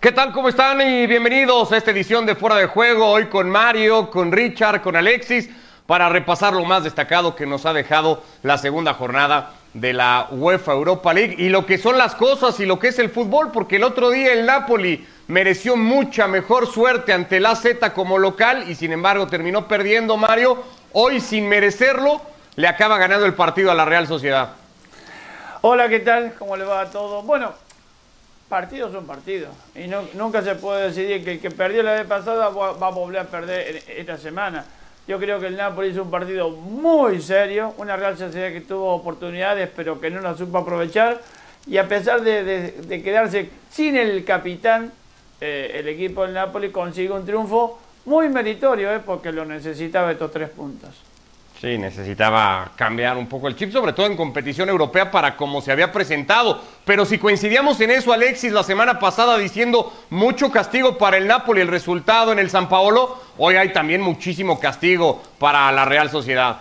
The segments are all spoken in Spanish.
¿Qué tal? ¿Cómo están? Y bienvenidos a esta edición de Fuera de Juego. Hoy con Mario, con Richard, con Alexis, para repasar lo más destacado que nos ha dejado la segunda jornada de la UEFA Europa League y lo que son las cosas y lo que es el fútbol, porque el otro día el Napoli mereció mucha mejor suerte ante el AZ como local y sin embargo terminó perdiendo Mario. Hoy sin merecerlo le acaba ganando el partido a la Real Sociedad. Hola, ¿qué tal? ¿Cómo le va a todo? Bueno, partidos son partidos y nunca se puede decidir que el que perdió la vez pasada va, a volver a perder esta semana. Yo creo que el Napoli hizo un partido muy serio, una Real Sociedad que tuvo oportunidades pero que no las supo aprovechar y a pesar de, quedarse sin el capitán, eh, el equipo del Napoli consigue un triunfo muy meritorio eh, porque lo necesitaba estos tres puntos. Sí, necesitaba cambiar un poco el chip, sobre todo en competición europea para como se había presentado. Pero si coincidíamos en eso, Alexis, la semana pasada diciendo mucho castigo para el Napoli, el resultado en el San Paolo, hoy hay también muchísimo castigo para la Real Sociedad.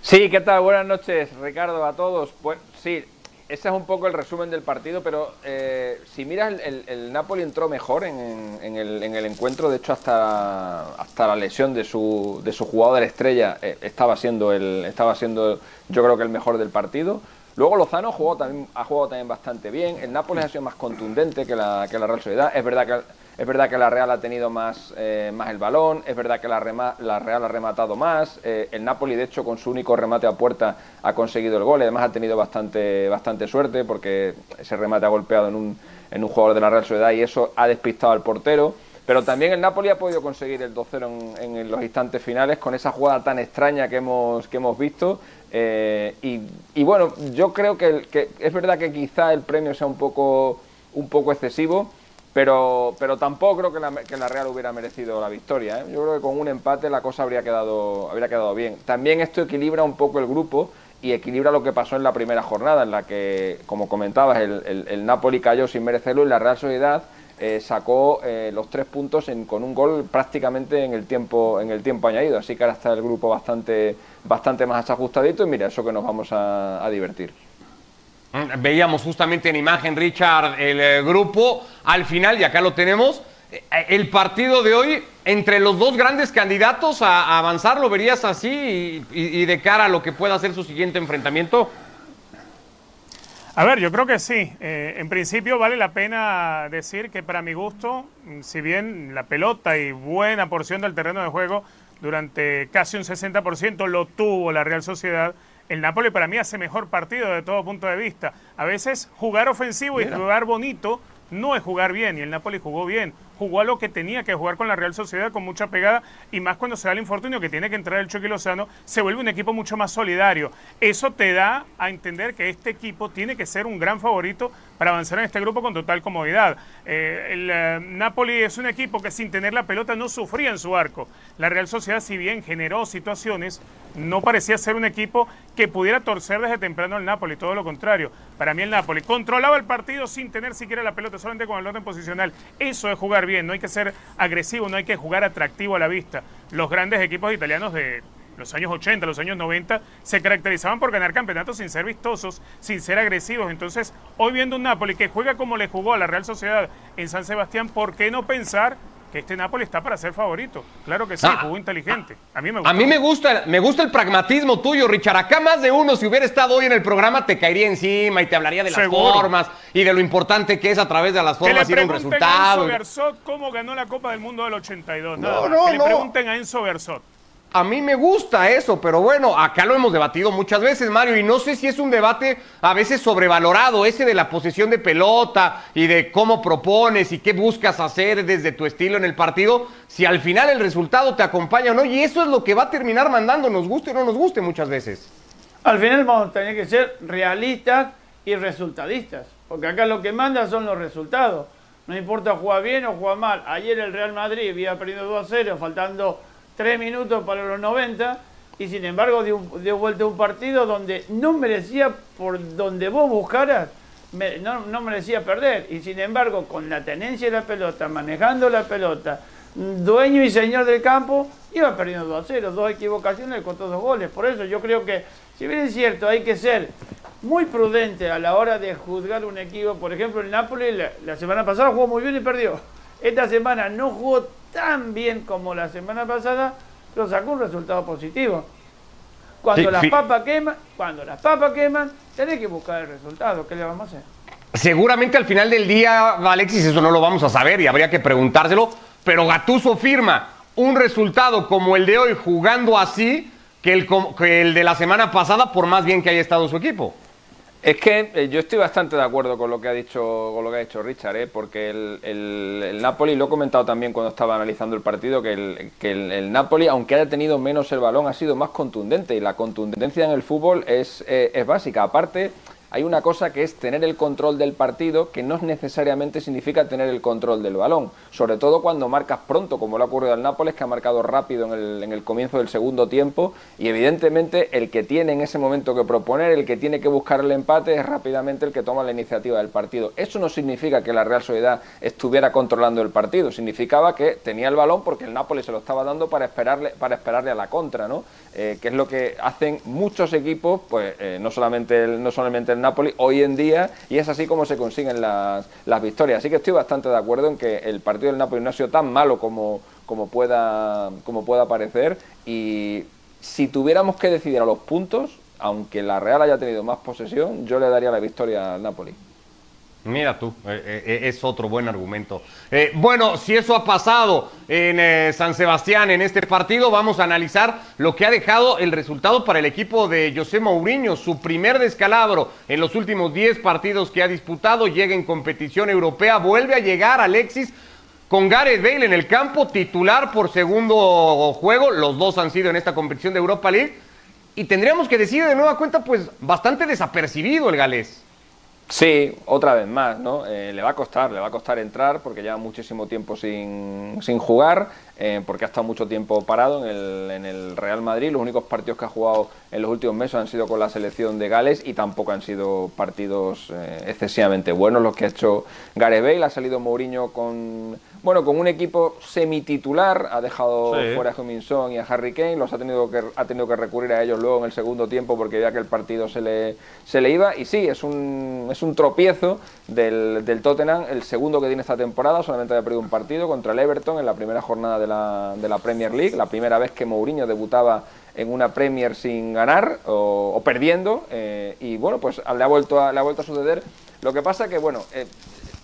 Sí, ¿qué tal? Buenas noches, Ricardo, a todos. Pues sí, ese es un poco el resumen del partido, pero eh, si miras, el, Napoli entró mejor en, el, encuentro. De hecho, hasta, hasta la lesión de su, de su jugador estrella eh, estaba, siendo el, estaba siendo, yo creo que el mejor del partido. Luego Lozano jugó también, ha jugado también bastante bien. El Napoli ha sido más contundente que la, que la Real Sociedad. Es verdad que es verdad que la Real ha tenido más, eh, más el balón, es verdad que la, Real ha rematado más, eh, el Napoli de hecho con su único remate a puerta ha conseguido el gol, además ha tenido bastante, bastante suerte porque ese remate ha golpeado en un, en un jugador de la Real Sociedad y eso ha despistado al portero. Pero también el Napoli ha podido conseguir el 2-0 en, los instantes finales con esa jugada tan extraña que hemos, que hemos visto. Eh, y, bueno, yo creo que, que, es verdad que quizá el premio sea un poco, un poco excesivo, pero, pero tampoco creo que la, que la Real hubiera merecido la victoria. ¿eh? Yo creo que con un empate la cosa habría quedado, habría quedado bien. También esto equilibra un poco el grupo y equilibra lo que pasó en la primera jornada, en la que, como comentabas, el, Napoli cayó sin merecerlo y la Real Sociedad eh, sacó eh, los tres puntos con un gol prácticamente en el tiempo en el tiempo añadido. Así que ahora está el grupo bastante, bastante más ajustadito y mira, eso que nos vamos a divertir. Mm, veíamos justamente en imagen, Richard, el eh, grupo. Al final, y acá lo tenemos, eh, el partido de hoy entre los dos grandes candidatos a, avanzar, ¿lo verías así y, de cara a lo que pueda ser su siguiente enfrentamiento? A ver, yo creo que sí. Eh, en principio vale la pena decir que para mi gusto, mm, si bien la pelota y buena porción del terreno de juego durante casi un 60% lo tuvo la Real Sociedad, el Napoli para mí hace mejor partido de todo punto de vista. A veces jugar ofensivo y jugar bonito no es jugar bien y el Napoli jugó bien jugó a lo que tenía que jugar con la Real Sociedad con mucha pegada y más cuando se da el infortunio que tiene que entrar el Chucky Lozano, se vuelve un equipo mucho más solidario. Eso te da a entender que este equipo tiene que ser un gran favorito para avanzar en este grupo con total comodidad. Eh, el eh, Napoli es un equipo que sin tener la pelota no sufría en su arco. La Real Sociedad, si bien generó situaciones, no parecía ser un equipo que pudiera torcer desde temprano el Napoli, todo lo contrario. Para mí el Napoli controlaba el partido sin tener siquiera la pelota, solamente con el orden posicional. Eso es jugar bien, no hay que ser agresivo, no hay que jugar atractivo a la vista. Los grandes equipos italianos de los años 80, los años 90, se caracterizaban por ganar campeonatos sin ser vistosos, sin ser agresivos. Entonces, hoy viendo un Napoli que juega como le jugó a la Real Sociedad en San Sebastián, ¿por qué no pensar que este Napoli está para ser favorito. Claro que sí, ah, jugó inteligente. A mí me gusta. A mí me gusta, me gusta el pragmatismo tuyo, Richard. Acá más de uno, si hubiera estado hoy en el programa, te caería encima y te hablaría de las formas y de lo importante que es a través de las formas ir un resultado. A Enzo Bersot cómo ganó la Copa del Mundo del 82. No, no, que le pregunten a Enzo Bersot. A mí me gusta eso, pero bueno, acá lo hemos debatido muchas veces, Mario, y no sé si es un debate a veces sobrevalorado, ese de la posesión de pelota y de cómo propones y qué buscas hacer desde tu estilo en el partido, si al final el resultado te acompaña o no, y eso es lo que va a terminar mandando, nos guste o no nos guste muchas veces. Al final vamos a tener que ser realistas y resultadistas, porque acá lo que manda son los resultados. No importa jugar bien o jugar mal. Ayer el Real Madrid había perdido 2 a 0, faltando tres minutos para los 90 y sin embargo dio, dio vuelta un partido donde no merecía, por donde vos buscaras, no, merecía perder. Y sin embargo, con la tenencia de la pelota, manejando la pelota, dueño y señor del campo, iba perdiendo 2 a 0, dos equivocaciones, con todos dos goles. Por eso yo creo que, si bien es cierto, hay que ser muy prudente a la hora de juzgar un equipo. Por ejemplo, el Napoli la, semana pasada jugó muy bien y perdió. Esta semana no jugó tan bien como la semana pasada, pero sacó un resultado positivo. Cuando las papas queman, cuando las papas queman, tenés que buscar el resultado. ¿Qué le vamos a hacer? Seguramente al final del día, Alexis, eso no lo vamos a saber y habría que preguntárselo, pero Gatuso firma un resultado como el de hoy jugando así que el, que el de la semana pasada, por más bien que haya estado su equipo. Es que eh, yo estoy bastante de acuerdo con lo que ha dicho, con lo que ha dicho Richard, ¿eh? porque el, el, Napoli, lo he comentado también cuando estaba analizando el partido, que, el, que el, Napoli, aunque haya tenido menos el balón, ha sido más contundente y la contundencia en el fútbol es, eh, es básica. Aparte, hay una cosa que es tener el control del partido, que no necesariamente significa tener el control del balón, sobre todo cuando marcas pronto, como le ha ocurrido al Nápoles, que ha marcado rápido en el, en el comienzo del segundo tiempo, y evidentemente el que tiene en ese momento que proponer, el que tiene que buscar el empate, es rápidamente el que toma la iniciativa del partido. Eso no significa que la Real Sociedad estuviera controlando el partido, significaba que tenía el balón porque el Nápoles se lo estaba dando para esperarle, para esperarle a la contra, ¿no? Eh, que es lo que hacen muchos equipos, pues eh, no solamente el, no solamente el Napoli hoy en día y es así como se consiguen las, las victorias. Así que estoy bastante de acuerdo en que el partido del Napoli no ha sido tan malo como, como, pueda, como pueda parecer y si tuviéramos que decidir a los puntos, aunque la Real haya tenido más posesión, yo le daría la victoria al Napoli. Mira tú, eh, eh, es otro buen argumento. Eh, bueno, si eso ha pasado en San Sebastián en este partido, vamos a analizar lo que ha dejado el resultado para el equipo de José Mourinho. Su primer descalabro en los últimos 10 partidos que ha disputado, llega en competición europea, vuelve a llegar Alexis con Gareth Bale en el campo, titular por segundo juego. Los dos han sido en esta competición de Europa League. Y tendríamos que decir de nueva cuenta, pues bastante desapercibido el galés. Sí, otra vez más, ¿no? Eh, le va a costar, le va a costar entrar porque lleva muchísimo tiempo sin, sin jugar, eh, porque ha estado mucho tiempo parado en el, en el, Real Madrid. Los únicos partidos que ha jugado en los últimos meses han sido con la selección de Gales y tampoco han sido partidos eh, excesivamente buenos los que ha hecho Gareth Bale. Ha salido Mourinho con bueno, con un equipo semititular, ha dejado fuera a Huminson y a Harry Kane, los ha tenido que ha tenido que recurrir a ellos luego en el segundo tiempo porque ya que el partido se le, se le iba. Y sí, es un, es un tropiezo del, del Tottenham, el segundo que tiene esta temporada, solamente había perdido un partido contra el Everton en la primera jornada de la, de la Premier League, la primera vez que Mourinho debutaba en una Premier sin ganar o, perdiendo eh, y bueno pues le ha vuelto a, le ha vuelto a suceder lo que pasa que bueno eh,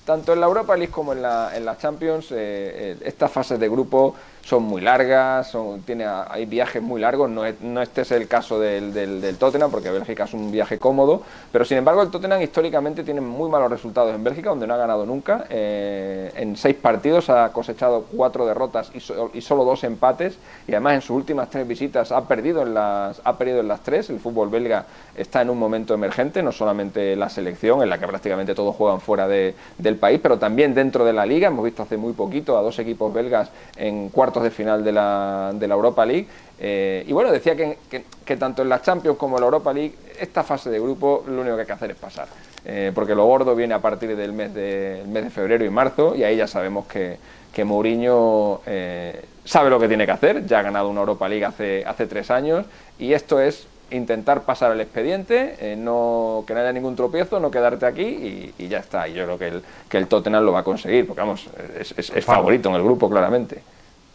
tanto en la Europa League como en la, en la Champions, eh, eh, estas fases de grupo son muy largas, son, tiene, hay viajes muy largos, no, no este es el caso del, del, Tottenham, porque Bélgica es un viaje cómodo, pero sin embargo el Tottenham históricamente tiene muy malos resultados en Bélgica, donde no ha ganado nunca, eh, en seis partidos ha cosechado cuatro derrotas y, y, solo dos empates, y además en sus últimas tres visitas ha perdido, en las, ha perdido en las tres, el fútbol belga está en un momento emergente, no solamente la selección, en la que prácticamente todos juegan fuera de, del país, pero también dentro de la liga, hemos visto hace muy poquito a dos equipos belgas en cuarto de final de la, de la Europa League. Eh, y bueno, decía que, que, tanto en la Champions como en la Europa League, esta fase de grupo lo único que hay que hacer es pasar. Eh, porque lo gordo viene a partir del mes de, mes de febrero y marzo, y ahí ya sabemos que, que Mourinho eh, sabe lo que tiene que hacer. Ya ha ganado una Europa League hace, hace tres años, y esto es intentar pasar el expediente, no, que no haya ningún tropiezo, no quedarte aquí y, ya está. Y yo creo que el, que el Tottenham lo va a conseguir, porque vamos, es, es favorito en el grupo, claramente.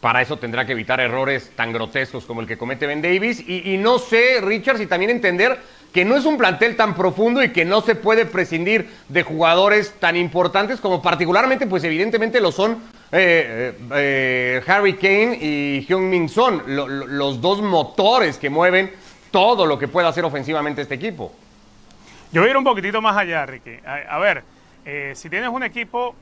Para eso tendrá que evitar errores tan grotescos como el que comete Ben Davis. Y, no sé, Richard, si también entender que no es un plantel tan profundo y que no se puede prescindir de jugadores tan importantes como particularmente, pues evidentemente lo son eh, eh, eh, Harry Kane y Hyun Min Son, los dos motores que mueven todo lo que pueda hacer ofensivamente este equipo. Yo voy a ir un poquitito más allá, Ricky. a ver, si tienes un equipo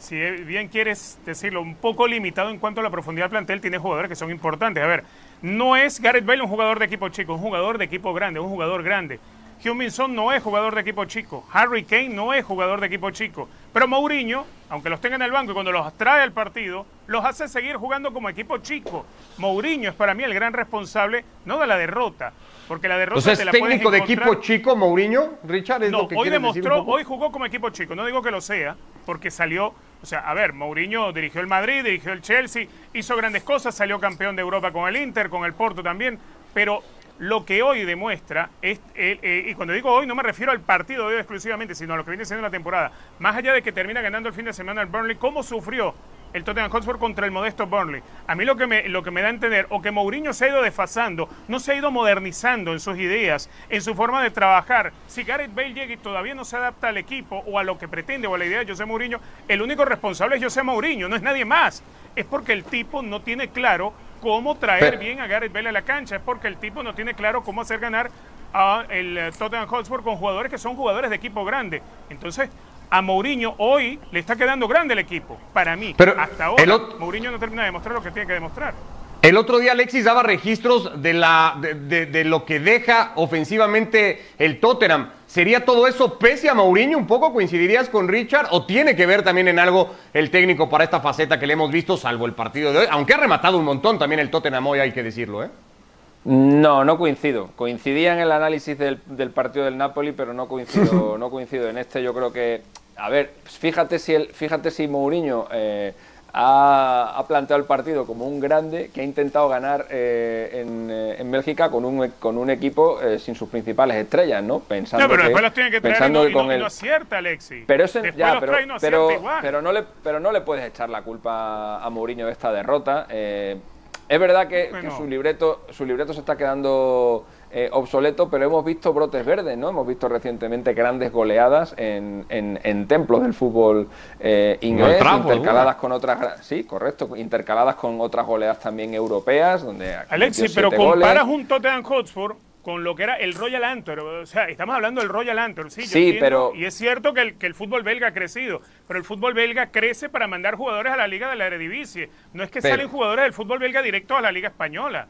si bien quieres decirlo, un poco limitado en cuanto a la profundidad del plantel, tiene jugadores que son importantes. A ver, no es Gareth Bale un jugador de equipo chico, un jugador de equipo grande, un jugador grande. Hyun Min Son no es jugador de equipo chico. Harry Kane no es jugador de equipo chico. Pero Mourinho, aunque los tenga en el banco y cuando los trae al partido, los hace seguir jugando como equipo chico. Mourinho es para mí el gran responsable, no de la derrota, porque la derrota ¿es técnico de equipo chico Mourinho, Richard? no, hoy demostró, hoy jugó como equipo chico. No digo que lo sea, porque salió o sea, a ver, Mourinho dirigió el Madrid, dirigió el Chelsea, hizo grandes cosas, salió campeón de Europa con el Inter, con el Porto también, pero lo que hoy demuestra, es, eh, y cuando digo hoy no me refiero al partido de hoy exclusivamente, sino a lo que viene siendo la temporada, más allá de que termina ganando el fin de semana el Burnley, cómo sufrió el Tottenham Hotspur contra el modesto Burnley. A mí lo que me, lo que me da a entender, o que Mourinho se ha ido desfasando, no se ha ido modernizando en sus ideas, en su forma de trabajar. Si Gareth Bale llega y todavía no se adapta al equipo o a lo que pretende o a la idea de José Mourinho, el único responsable es José Mourinho, no es nadie más. Es porque el tipo no tiene claro cómo traer bien a Gareth Bale a la cancha, es porque el tipo no tiene claro cómo hacer ganar a el Tottenham Hotspur con jugadores que son jugadores de equipo grande. Entonces, a Mourinho hoy le está quedando grande el equipo, para mí. Pero hasta ahora Mourinho no termina de demostrar lo que tiene que demostrar. El otro día Alexis daba registros de, la, de, lo que deja ofensivamente el Tottenham. ¿Sería todo eso pese a Mourinho un poco? ¿Coincidirías con Richard? ¿O tiene que ver también en algo el técnico para esta faceta que le hemos visto, salvo el partido de hoy? Aunque ha rematado un montón también el Tottenham hoy, hay que decirlo, ¿eh? No, no coincido. Coincidía en el análisis del, partido del Napoli, pero no coincido, no coincido en este. Yo creo que, a ver, fíjate si el, fíjate si Mourinho eh, ha, planteado el partido como un grande que ha intentado ganar eh, eh, en, Bélgica con un, con un equipo sin sus principales estrellas, ¿no? Pensando no, pero después los tiene que traer y no, no, acierta, Alexis. Pero, ya, pero, pero, pero, no le, pero no le puedes echar la culpa a Mourinho de esta derrota. Es verdad que, su libreto su libreto se está quedando eh, obsoleto, pero hemos visto brotes verdes, ¿no? Hemos visto recientemente grandes goleadas en, en, templos del fútbol eh, inglés, intercaladas con otras, sí, correcto, intercaladas con otras goleadas también europeas, donde Alexis, pero comparas un Tottenham Hotspur con lo que era el Royal Antwerp. O sea, estamos hablando del Royal Antwerp, sí, sí pero... Y es cierto que el, que el fútbol belga ha crecido, pero el fútbol belga crece para mandar jugadores a la Liga de la Eredivisie. No es que salen jugadores del fútbol belga directo a la Liga Española.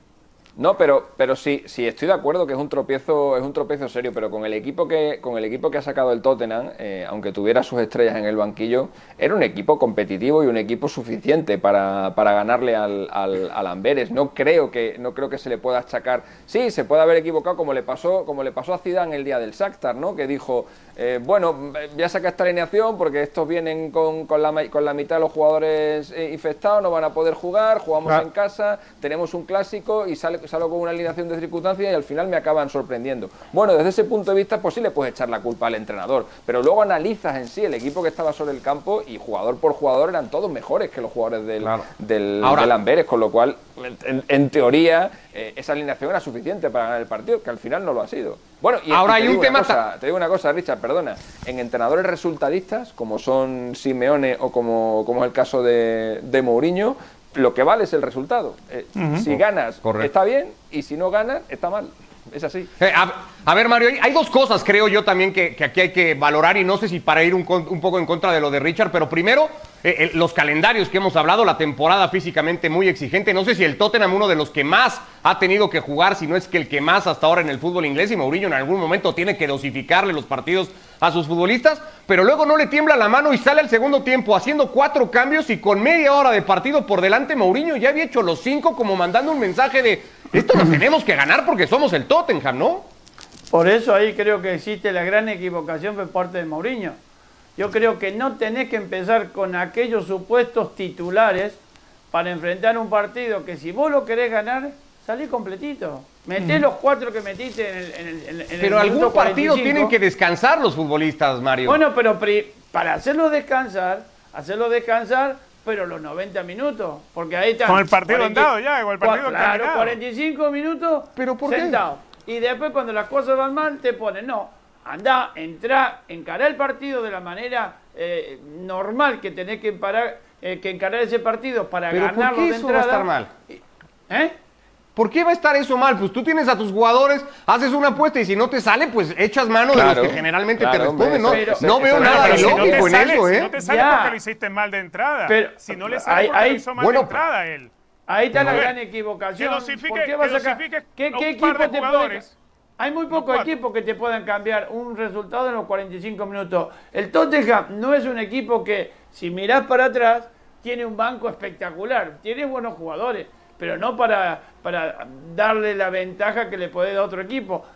No, pero, pero sí, sí, estoy de acuerdo que es un tropiezo, es un tropiezo serio, pero con el equipo que, con el equipo que ha sacado el Tottenham, eh, aunque tuviera sus estrellas en el banquillo, era un equipo competitivo y un equipo suficiente para, para ganarle al, al, Amberes. No creo que, no creo que se le pueda achacar. Sí, se puede haber equivocado como le pasó, como le pasó a Zidane el día del Shakhtar, ¿no? Que dijo, eh, bueno, voy a sacar esta alineación porque estos vienen con, con, la, con la mitad de los jugadores eh, infectados, no van a poder jugar, jugamos en casa, tenemos un clásico y sale salgo con una alineación de circunstancias y al final me acaban sorprendiendo. Bueno, desde ese punto de vista, pues sí le puedes echar la culpa al entrenador, pero luego analizas en sí el equipo que estaba sobre el campo y jugador por jugador eran todos mejores que los jugadores del, del, Amberes, con lo cual, en, teoría, eh, esa alineación era suficiente para ganar el partido, que al final no lo ha sido. Bueno, y ahora hay un tema. te digo una cosa, Richard, perdona. En entrenadores resultadistas, como son Simeone o como, como es el caso de, de Mourinho, lo que vale es el resultado. Eh, si ganas, está bien, y si no ganas, está mal. Es así. Eh, a, ver, Mario, hay dos cosas, creo yo también, que, aquí hay que valorar, y no sé si para ir un, poco en contra de lo de Richard, pero primero, eh, los calendarios que hemos hablado, la temporada físicamente muy exigente. No sé si el Tottenham, uno de los que más ha tenido que jugar, si no es que el que más hasta ahora en el fútbol inglés, y Mourinho en algún momento tiene que dosificarle los partidos a sus futbolistas, pero luego no le tiembla la mano y sale al segundo tiempo haciendo cuatro cambios y con media hora de partido por delante Mourinho ya había hecho los cinco como mandando un mensaje de esto lo tenemos que ganar porque somos el Tottenham, ¿no? Por eso ahí creo que existe la gran equivocación por parte de Mourinho. Yo creo que no tenés que empezar con aquellos supuestos titulares para enfrentar un partido que si vos lo querés ganar, salí completito. Meté los cuatro que metiste en el, en el, Pero algún partido tienen que descansar los futbolistas, Mario. Bueno, pero para hacerlo descansar, hacerlo descansar, pero los 90 minutos, porque ahí está. Con el partido andado ya, con el partido Claro, 45 minutos ¿Pero por sentado. Y después cuando las cosas van mal, te ponen, no, anda, entra, encará el partido de la manera eh, normal que tenés que, parar, eh, que encarar ese partido para ganarlo ¿por qué de eso Va a estar mal? ¿Eh? ¿Por qué va a estar eso mal? Pues tú tienes a tus jugadores, haces una apuesta y si no te sale, pues echas mano de los que generalmente te responden. No, no veo nada de lógico en eso, ¿eh? Si no te sale porque lo hiciste mal de entrada. Pero, si no le sale porque lo hizo mal de entrada él. Ahí está la gran equivocación. ¿Por qué vas a? ¿Qué, qué equipo te puede... Hay muy pocos equipos que te puedan cambiar un resultado en los 45 minutos. El Tottenham no es un equipo que, si mirás para atrás, tiene un banco espectacular. Tiene buenos jugadores pero no para, para darle la ventaja que le puede dar otro equipo.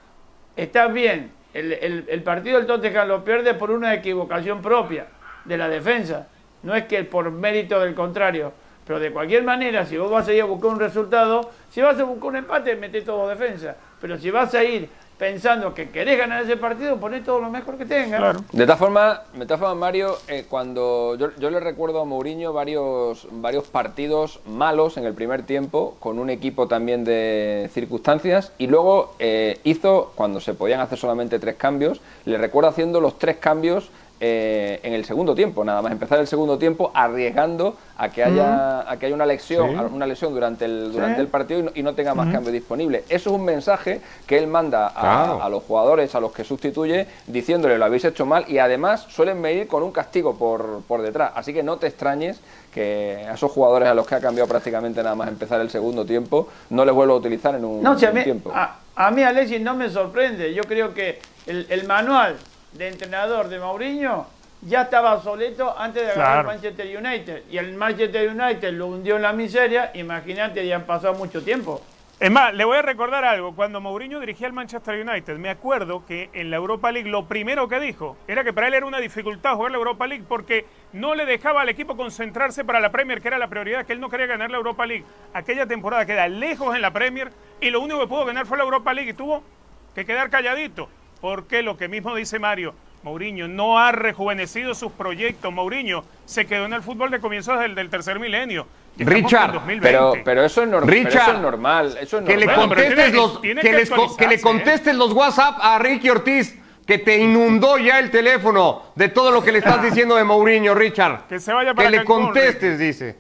Está bien, el, partido del Tottenham lo pierde por una equivocación propia de la defensa. No es que por mérito del contrario. Pero de cualquier manera, si vos vas a ir a buscar un resultado, si vas a buscar un empate, mete todo defensa. Pero si vas a ir pensando que querés ganar ese partido, poné todo lo mejor que tengas. De todas formas, de todas formas Mario, eh, cuando yo, yo, le recuerdo a Mourinho varios, varios partidos malos en el primer tiempo, con un equipo también de circunstancias, y luego eh, hizo, cuando se podían hacer solamente tres cambios, le recuerdo haciendo los tres cambios eh, en el segundo tiempo, nada más empezar el segundo tiempo arriesgando a que haya, a que haya una lesión, una lesión durante el, durante el partido y no, tenga más cambio disponible. Eso es un mensaje que él manda a, los jugadores a los que sustituye diciéndole lo habéis hecho mal y además suelen medir con un castigo por, por detrás. Así que no te extrañes que a esos jugadores a los que ha cambiado prácticamente nada más empezar el segundo tiempo no les vuelvo a utilizar en un, no, tiempo. A, a, mí Alexis no me sorprende. Yo creo que el, el manual de entrenador de Mourinho ya estaba obsoleto antes de agarrar el Manchester United. Y el Manchester United lo hundió en la miseria. Imagínate, ya han pasado mucho tiempo. Es más, le voy a recordar algo. Cuando Mourinho dirigía al Manchester United, me acuerdo que en la Europa League lo primero que dijo era que para él era una dificultad jugar la Europa League porque no le dejaba al equipo concentrarse para la Premier, que era la prioridad, que él no quería ganar la Europa League. Aquella temporada queda lejos en la Premier y lo único que pudo ganar fue la Europa League y tuvo que quedar calladito porque lo que mismo dice Mario, Mourinho no ha rejuvenecido sus proyectos. Mourinho se quedó en el fútbol de comienzos del, del tercer milenio. Richard, pero, pero, eso es, Richard, normal. Eso es normal. Que le contestes, los, que, le ¿eh? contestes los WhatsApp a Ricky Ortiz que te inundó ya el teléfono de todo lo que le estás diciendo de Mourinho, Richard. Que se vaya para Que le contestes, dice.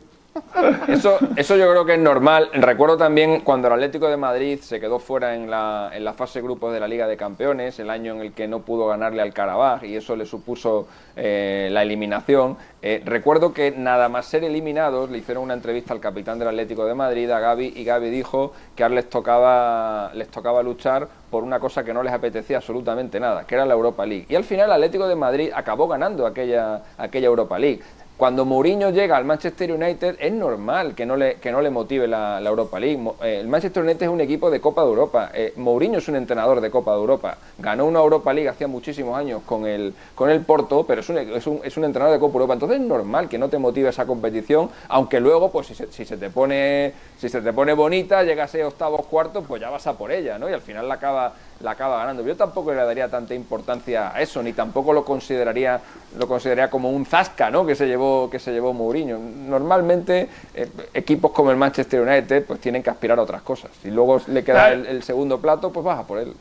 Eso, eso yo creo que es normal. Recuerdo también cuando el Atlético de Madrid se quedó fuera en la, en la fase grupos de la Liga de Campeones, el año en el que no pudo ganarle al Carabaj y eso le supuso eh, la eliminación. Eh, recuerdo que nada más ser eliminados le hicieron una entrevista al capitán del Atlético de Madrid, a Gaby, y Gaby dijo que ahora les tocaba, les tocaba luchar por una cosa que no les apetecía absolutamente nada, que era la Europa League. Y al final el Atlético de Madrid acabó ganando aquella, aquella Europa League. Cuando Mourinho llega al Manchester United es normal que no le, que no le motive la, Europa League. Eh, el Manchester United es un equipo de Copa de Europa. Eh, Mourinho es un entrenador de Copa de Europa. Ganó una Europa League hacía muchísimos años con el, con el Porto, pero es un, es, un, es un entrenador de Copa de Europa. Entonces es normal que no te motive esa competición, aunque luego, pues si se, si se te pone si se te pone bonita, llegas a octavos, cuartos, pues ya vas a por ella, ¿no? Y al final la acaba la acaba ganando. Yo tampoco le daría tanta importancia a eso, ni tampoco lo consideraría, lo consideraría como un zasca, ¿no? Que se llevó, que se llevó Mourinho. Normalmente eh, equipos como el Manchester United, pues tienen que aspirar a otras cosas. Si luego le queda el, segundo plato, pues baja por él.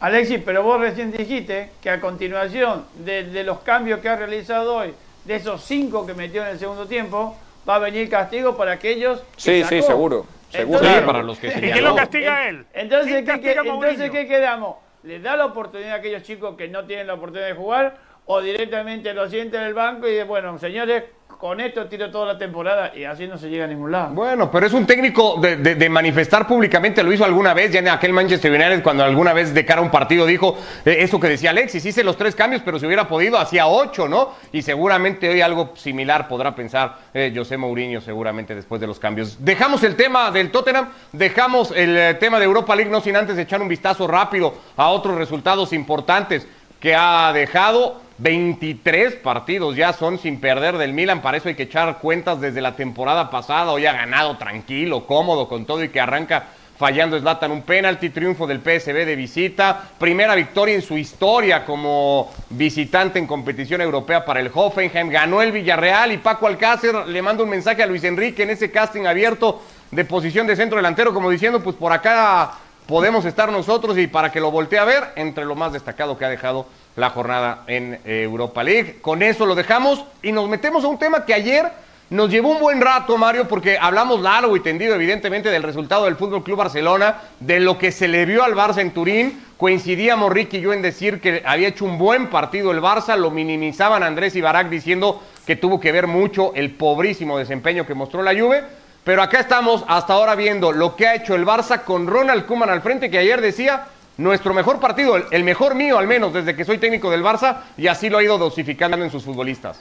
Alexis, pero vos recién dijiste que a continuación de, los cambios que ha realizado hoy, de esos cinco que metió en el segundo tiempo, va a venir castigo para aquellos. Sí, sí, seguro. Seguro. para los que ¿Y quién lo castiga él? Entonces, ¿qué, entonces ¿qué quedamos? ¿Le da la oportunidad a aquellos chicos que no tienen la oportunidad de jugar? ¿O directamente lo siente en el banco y dice, bueno, señores, con esto tiro toda la temporada y así no se llega a ningún lado. Bueno, pero es un técnico de, manifestar públicamente, lo hizo alguna vez, ya en aquel Manchester United, cuando alguna vez de cara a un partido dijo eh, eso que decía Alexis, hice los tres cambios, pero si hubiera podido, hacía ocho, ¿no? Y seguramente hoy algo similar podrá pensar eh, José Mourinho, seguramente después de los cambios. Dejamos el tema del Tottenham, dejamos el eh, tema de Europa League, no sin antes echar un vistazo rápido a otros resultados importantes que ha dejado. 23 partidos ya son sin perder del Milan, para eso hay que echar cuentas desde la temporada pasada, hoy ha ganado tranquilo, cómodo con todo y que arranca fallando Zlatan. Un penalti, triunfo del PSB de visita, primera victoria en su historia como visitante en competición europea para el Hoffenheim, ganó el Villarreal y Paco Alcácer le manda un mensaje a Luis Enrique en ese casting abierto de posición de centro delantero como diciendo pues por acá podemos estar nosotros y para que lo voltee a ver entre lo más destacado que ha dejado la jornada en eh, Europa League. Con eso lo dejamos y nos metemos a un tema que ayer nos llevó un buen rato, Mario, porque hablamos largo y tendido, evidentemente, del resultado del Fútbol Club Barcelona, de lo que se le vio al Barça en Turín. Coincidíamos Ricky y yo en decir que había hecho un buen partido el Barça, lo minimizaban Andrés y Barak diciendo que tuvo que ver mucho el pobrísimo desempeño que mostró la Juve. Pero acá estamos hasta ahora viendo lo que ha hecho el Barça con Ronald Koeman al frente, que ayer decía nuestro mejor partido, el mejor mío al menos desde que soy técnico del Barça y así lo ha ido dosificando en sus futbolistas.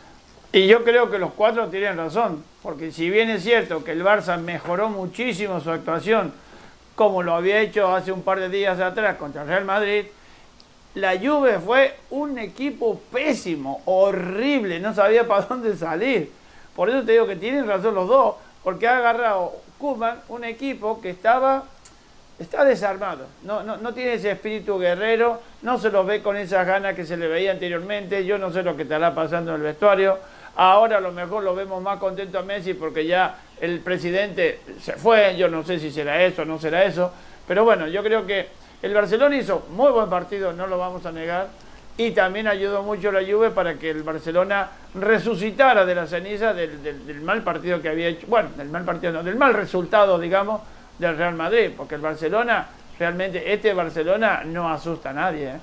Y yo creo que los cuatro tienen razón, porque si bien es cierto que el Barça mejoró muchísimo su actuación, como lo había hecho hace un par de días atrás contra el Real Madrid, la Juve fue un equipo pésimo, horrible, no sabía para dónde salir. Por eso te digo que tienen razón los dos. porque ha agarrado Kuman un equipo que estaba está desarmado, no, no, no, tiene ese espíritu guerrero, no se lo ve con esas ganas que se le veía anteriormente, yo no sé lo que estará pasando en el vestuario, ahora a lo mejor lo vemos más contento a Messi porque ya el presidente se fue, yo no sé si será eso o no será eso, pero bueno, yo creo que el Barcelona hizo muy buen partido, no lo vamos a negar, y también ayudó mucho la Juve para que el Barcelona resucitara de la ceniza del, del mal partido que había hecho, bueno, del mal partido, no, del mal resultado, digamos, del Real Madrid, porque el Barcelona, realmente este Barcelona no asusta a nadie. ¿eh?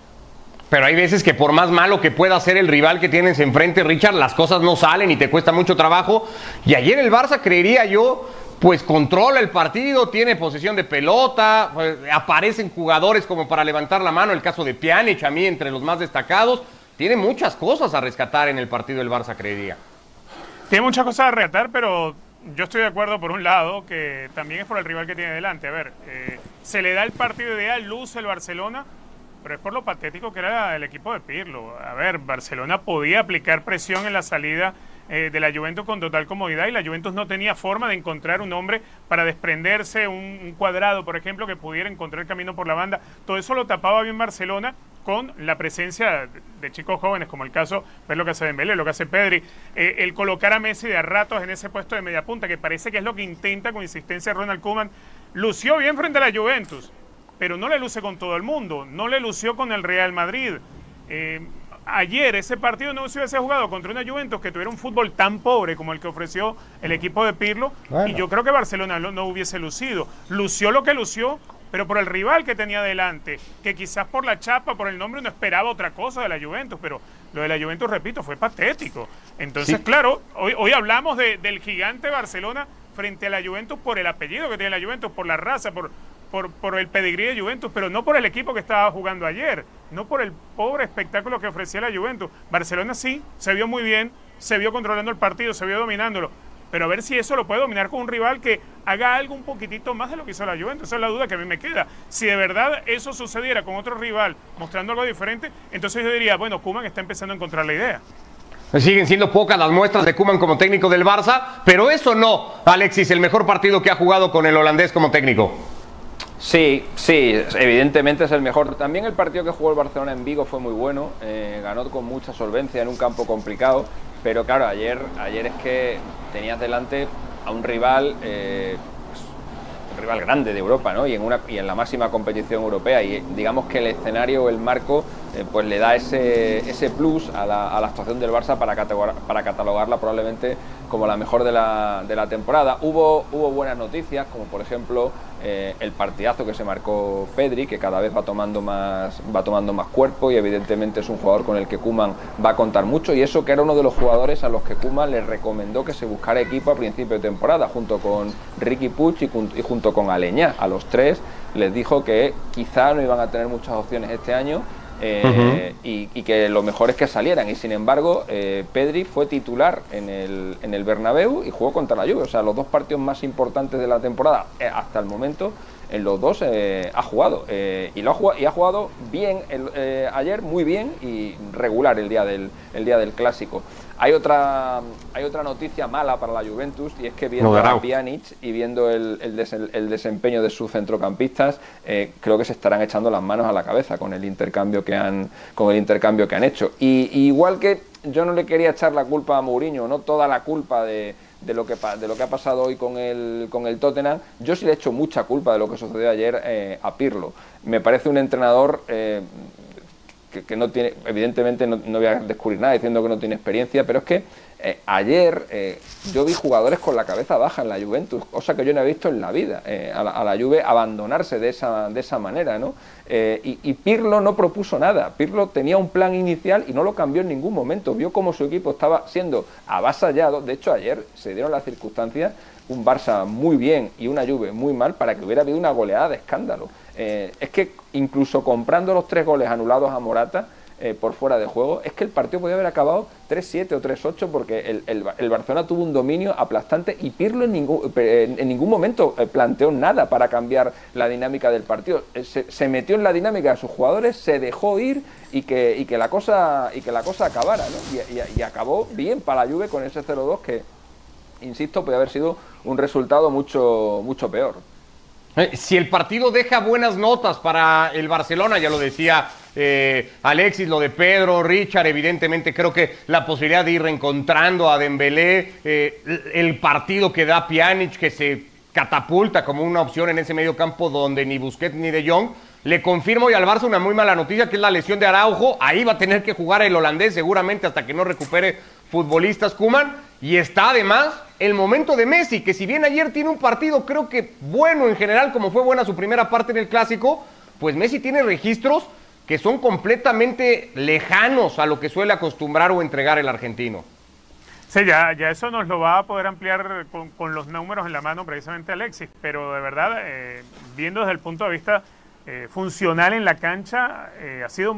Pero hay veces que por más malo que pueda ser el rival que tienes enfrente, Richard, las cosas no salen y te cuesta mucho trabajo. Y ayer el Barça, creería yo, pues controla el partido, tiene posesión de pelota, pues, aparecen jugadores como para levantar la mano, el caso de Pjanic a mí entre los más destacados. Tiene muchas cosas a rescatar en el partido del Barça, creería. Tiene muchas cosas a rescatar, pero yo estoy de acuerdo por un lado que también es por el rival que tiene delante. A ver, eh, se le da el partido ideal, luce el Barcelona, pero es por lo patético que era el equipo de Pirlo. A ver, Barcelona podía aplicar presión en la salida eh, de la Juventus con total comodidad y la Juventus no tenía forma de encontrar un hombre para desprenderse, un, cuadrado, por ejemplo, que pudiera encontrar camino por la banda. Todo eso lo tapaba bien Barcelona con la presencia de chicos jóvenes, como el caso, ver lo que hace Dembélé, lo que hace Pedri, eh, el colocar a Messi de a ratos en ese puesto de media punta, que parece que es lo que intenta con insistencia Ronald Koeman, lució bien frente a la Juventus, pero no le luce con todo el mundo, no le lució con el Real Madrid. Eh, ayer ese partido no se hubiese jugado contra una Juventus que tuviera un fútbol tan pobre como el que ofreció el equipo de Pirlo, y yo creo que Barcelona no, hubiese lucido. Lució lo que lució, pero por el rival que tenía delante, que quizás por la chapa, por el nombre, no esperaba otra cosa de la Juventus, pero lo de la Juventus, repito, fue patético. Entonces, claro, hoy, hoy hablamos del gigante Barcelona frente a la Juventus por el apellido que tiene la Juventus, por la raza, por, por, por el pedigrí de Juventus, pero no por el equipo que estaba jugando ayer, no por el pobre espectáculo que ofrecía la Juventus. Barcelona sí, se vio muy bien, se vio controlando el partido, se vio dominándolo, pero a ver si eso lo puede dominar con un rival que haga algo un poquitito más de lo que hizo la Juventus. Esa es la duda que a mí me queda. Si de verdad eso sucediera con otro rival mostrando algo diferente, entonces yo diría, bueno, Kuman está empezando a encontrar la idea. Siguen siendo pocas las muestras de Kuman como técnico del Barça, pero eso no, Alexis, el mejor partido que ha jugado con el holandés como técnico. Sí, sí, evidentemente es el mejor. También el partido que jugó el Barcelona en Vigo fue muy bueno, eh, ganó con mucha solvencia en un campo complicado, pero claro, ayer, ayer es que tenías delante a un rival, eh, pues, rival grande de Europa, ¿no? Y en, una, y en la máxima competición europea, y digamos que el escenario el marco eh, pues le da ese, ese plus a la, a la actuación del Barça para, para catalogarla probablemente como la mejor de la, de la temporada. Hubo, hubo buenas noticias, como por ejemplo eh, el partidazo que se marcó Pedri, que cada vez va tomando más, va tomando más cuerpo y evidentemente es un jugador con el que Kuman va a contar mucho y eso que era uno de los jugadores a los que Kuman le recomendó que se buscara equipo a principio de temporada, junto con Ricky Puch y, junto con Aleñá. A los tres les dijo que quizá no iban a tener muchas opciones este año eh, y, que lo mejor es que salieran. Y sin embargo, eh, Pedri fue titular en el, en el Bernabéu y jugó contra la Juve. O sea, los dos partidos más importantes de la temporada eh, hasta el momento, en los dos ha jugado. y, lo ha jugado, y ha jugado bien ayer, muy bien y regular el día del, el día del clásico. Hay otra, hay otra noticia mala para la Juventus y es que viendo a Pjanic y viendo el, el, desempeño de sus centrocampistas, eh, creo que se estarán echando las manos a la cabeza con el intercambio que han, con el intercambio que han hecho. Y, igual que yo no le quería echar la culpa a Mourinho, no toda la culpa de, de lo que de lo que ha pasado hoy con el con el Tottenham yo sí le echo mucha culpa de lo que sucedió ayer eh, a Pirlo. Me parece un entrenador eh, que, no tiene, evidentemente no, voy a descubrir nada diciendo que no tiene experiencia, pero es que eh, ayer eh, yo vi jugadores con la cabeza baja en la Juventus, cosa que yo no he visto en la vida, eh, a, la, Juve abandonarse de esa, de esa manera, ¿no? Y, y, Pirlo no propuso nada, Pirlo tenía un plan inicial y no lo cambió en ningún momento, vio cómo su equipo estaba siendo avasallado, de hecho ayer se dieron las circunstancias, un Barça muy bien y una Juve muy mal para que hubiera habido una goleada de escándalo. Es que incluso comprando los tres goles anulados a Morata eh, por fuera de juego, es que el partido podía haber acabado 3-7 o 3-8 porque el, Barcelona tuvo un dominio aplastante y Pirlo en ningún, en ningún momento eh, planteó nada para cambiar la dinámica del partido. Se, metió en la dinámica de sus jugadores, se dejó ir y que, que, la, cosa, y que la cosa acabara. Y, acabó bien para la Juve con ese 0-2 que, insisto, puede haber sido un resultado mucho, mucho peor. Eh, si el partido deja buenas notas para el Barcelona, ya lo decía eh, Alexis, lo de Pedro, Richard, evidentemente creo que la posibilidad de ir reencontrando a Dembélé, eh, el partido que da Pjanic, que se catapulta como una opción en ese medio campo donde ni Busquets ni De Jong, le confirmo y al Barça una muy mala noticia que es la lesión de Araujo, ahí va a tener que jugar el holandés seguramente hasta que no recupere futbolistas Kuman y está además el momento de Messi, que si bien ayer tiene un partido creo que bueno en general, como fue buena su primera parte en el clásico, pues Messi tiene registros que son completamente lejanos a lo que suele acostumbrar o entregar el argentino. Sí, ya, ya eso nos lo va a poder ampliar con, los números en la mano precisamente Alexis, pero de verdad, eh, viendo desde el punto de vista eh, funcional en la cancha, eh, ha sido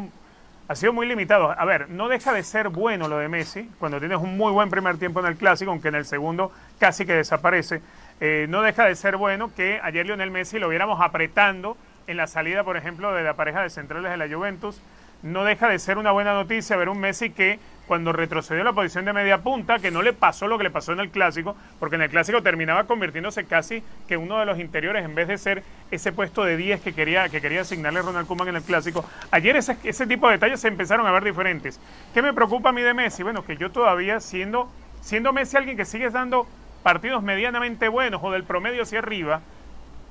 ha sido muy limitado. A ver, no deja de ser bueno lo de Messi, cuando tienes un muy buen primer tiempo en el clásico, aunque en el segundo casi que desaparece. Eh, no deja de ser bueno que ayer Lionel Messi lo viéramos apretando en la salida, por ejemplo, de la pareja de centrales de la Juventus. No deja de ser una buena noticia ver un Messi que cuando retrocedió la posición de media punta, que no le pasó lo que le pasó en el clásico, porque en el clásico terminaba convirtiéndose casi que uno de los interiores, en vez de ser ese puesto de 10 que quería, que quería asignarle Ronald Koeman en el clásico, ayer ese, ese tipo de detalles se empezaron a ver diferentes. ¿Qué me preocupa a mí de Messi? Bueno, que yo todavía siendo, siendo Messi alguien que sigue dando partidos medianamente buenos o del promedio hacia arriba,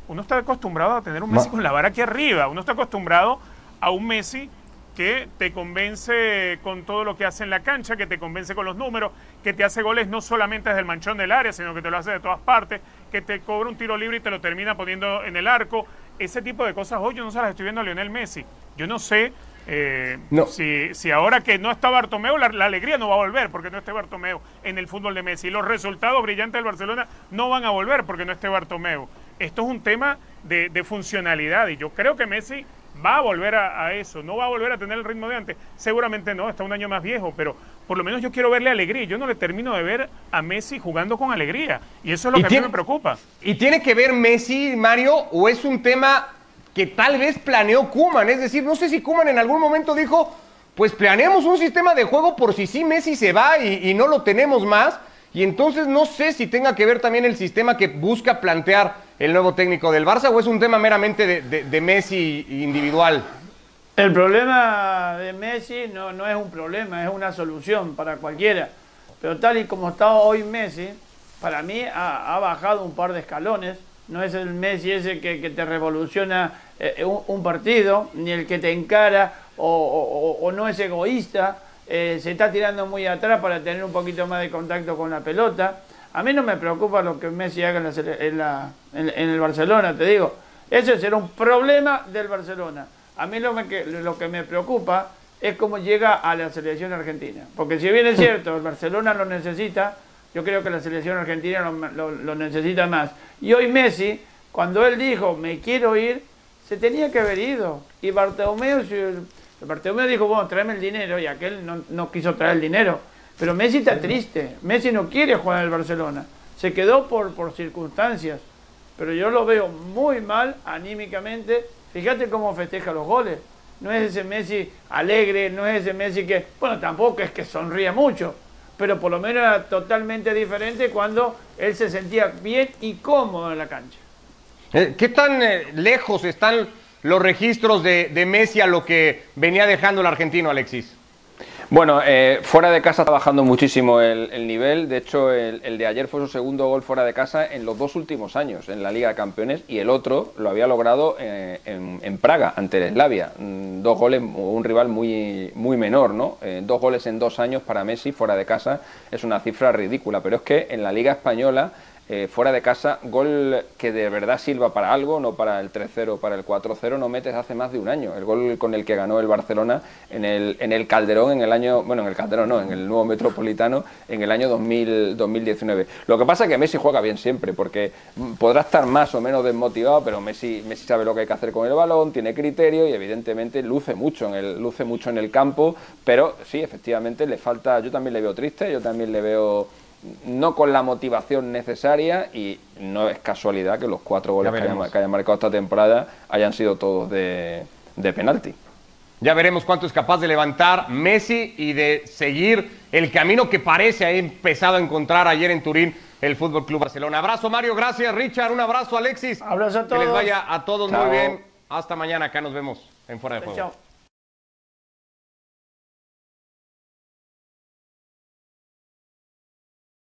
uno está acostumbrado a tener un Messi con la vara aquí arriba, uno está acostumbrado a un Messi que te convence con todo lo que hace en la cancha, que te convence con los números, que te hace goles no solamente desde el manchón del área, sino que te lo hace de todas partes, que te cobra un tiro libre y te lo termina poniendo en el arco. Ese tipo de cosas hoy yo no se las estoy viendo a Lionel Messi. Yo no sé eh, si, si, ahora que no está Bartomeu, la, alegría no va a volver porque no esté Bartomeu en el fútbol de Messi. Los resultados brillantes del Barcelona no van a volver porque no esté Bartomeu. Esto es un tema de, de funcionalidad y yo creo que Messi va a volver a, eso, no va a volver a tener el ritmo de antes. Seguramente no, está un año más viejo, pero por lo menos yo quiero verle alegría. Yo no le termino de ver a Messi jugando con alegría. Y eso es lo que a mí me preocupa. ¿Y tiene que ver Messi, Mario, o es un tema que tal vez planeó Kuman? Es decir, no sé si Kuman en algún momento dijo, pues planeamos un sistema de juego por si sí Messi se va y no lo tenemos más. Y entonces no sé si tenga que ver también el sistema que busca plantear el nuevo técnico del Barça o es un tema meramente de, Messi individual. El problema de Messi no, no es un problema, es una solución para cualquiera. Pero tal y como está hoy Messi, para mí ha, bajado un par de escalones. No es el Messi ese que, te revoluciona eh, un, partido, ni el que te encara o no es egoísta eh, se está tirando muy atrás para tener un poquito más de contacto con la pelota. A mí no me preocupa lo que Messi haga en, el Barcelona, te digo. Ese será un problema del Barcelona. A mí lo, que me preocupa es cómo llega a la selección argentina. Porque si bien es cierto, el Barcelona lo necesita, yo creo que la selección argentina lo, necesita más. Y hoy Messi, cuando él dijo, me quiero ir, se tenía que haber ido. Y Bartomeu, Bartomeu dijo, bueno, tráeme el dinero y aquel no, no, quiso traer el dinero. Pero Messi está triste. Messi no quiere jugar en el Barcelona. Se quedó por, por circunstancias. Pero yo lo veo muy mal anímicamente. Fíjate cómo festeja los goles. No es ese Messi alegre, no es ese Messi que, bueno, tampoco es que sonríe mucho, pero por lo menos era totalmente diferente cuando él se sentía bien y cómodo en la cancha. Eh, ¿Qué tan eh, lejos están los registros de, Messi a lo que venía dejando el argentino, Alexis? Bueno, eh, fuera de casa está bajando muchísimo el, nivel. De hecho, el, de ayer fue su segundo gol fuera de casa en los dos últimos años en la Liga de Campeones y el otro lo había logrado eh, en, Praga, ante el. Mm, dos goles, un rival muy, muy menor, ¿no? Eh, dos goles en dos años para Messi fuera de casa es una cifra ridícula, pero es que en la Liga Española eh, fuera de casa, gol que de verdad sirva para algo, no para el 3-0, para el 4-0, no metes hace más de un año. El gol con el que ganó el Barcelona en el, en el Calderón en el año, bueno, en el Calderón no, en el nuevo Metropolitano en el año 2000, 2019. Lo que pasa es que Messi juega bien siempre, porque podrá estar más o menos desmotivado, pero Messi, Messi sabe lo que hay que hacer con el balón, tiene criterio y evidentemente luce mucho en el, luce mucho en el campo, pero sí, efectivamente le falta, yo también le veo triste, yo también le veo no con la motivación necesaria y no es casualidad que los cuatro goles que hayan, marcado esta temporada hayan sido todos de, penalti. Ya veremos cuánto es capaz de levantar Messi y de seguir el camino que parece ha empezado a encontrar ayer en Turín el Fútbol Club Barcelona. Abrazo Mario, gracias Richard, un abrazo Alexis. Abrazo a Que les todos. vaya a todos Chao. muy bien. Hasta mañana, acá nos vemos en Fuera de Juego. Chao.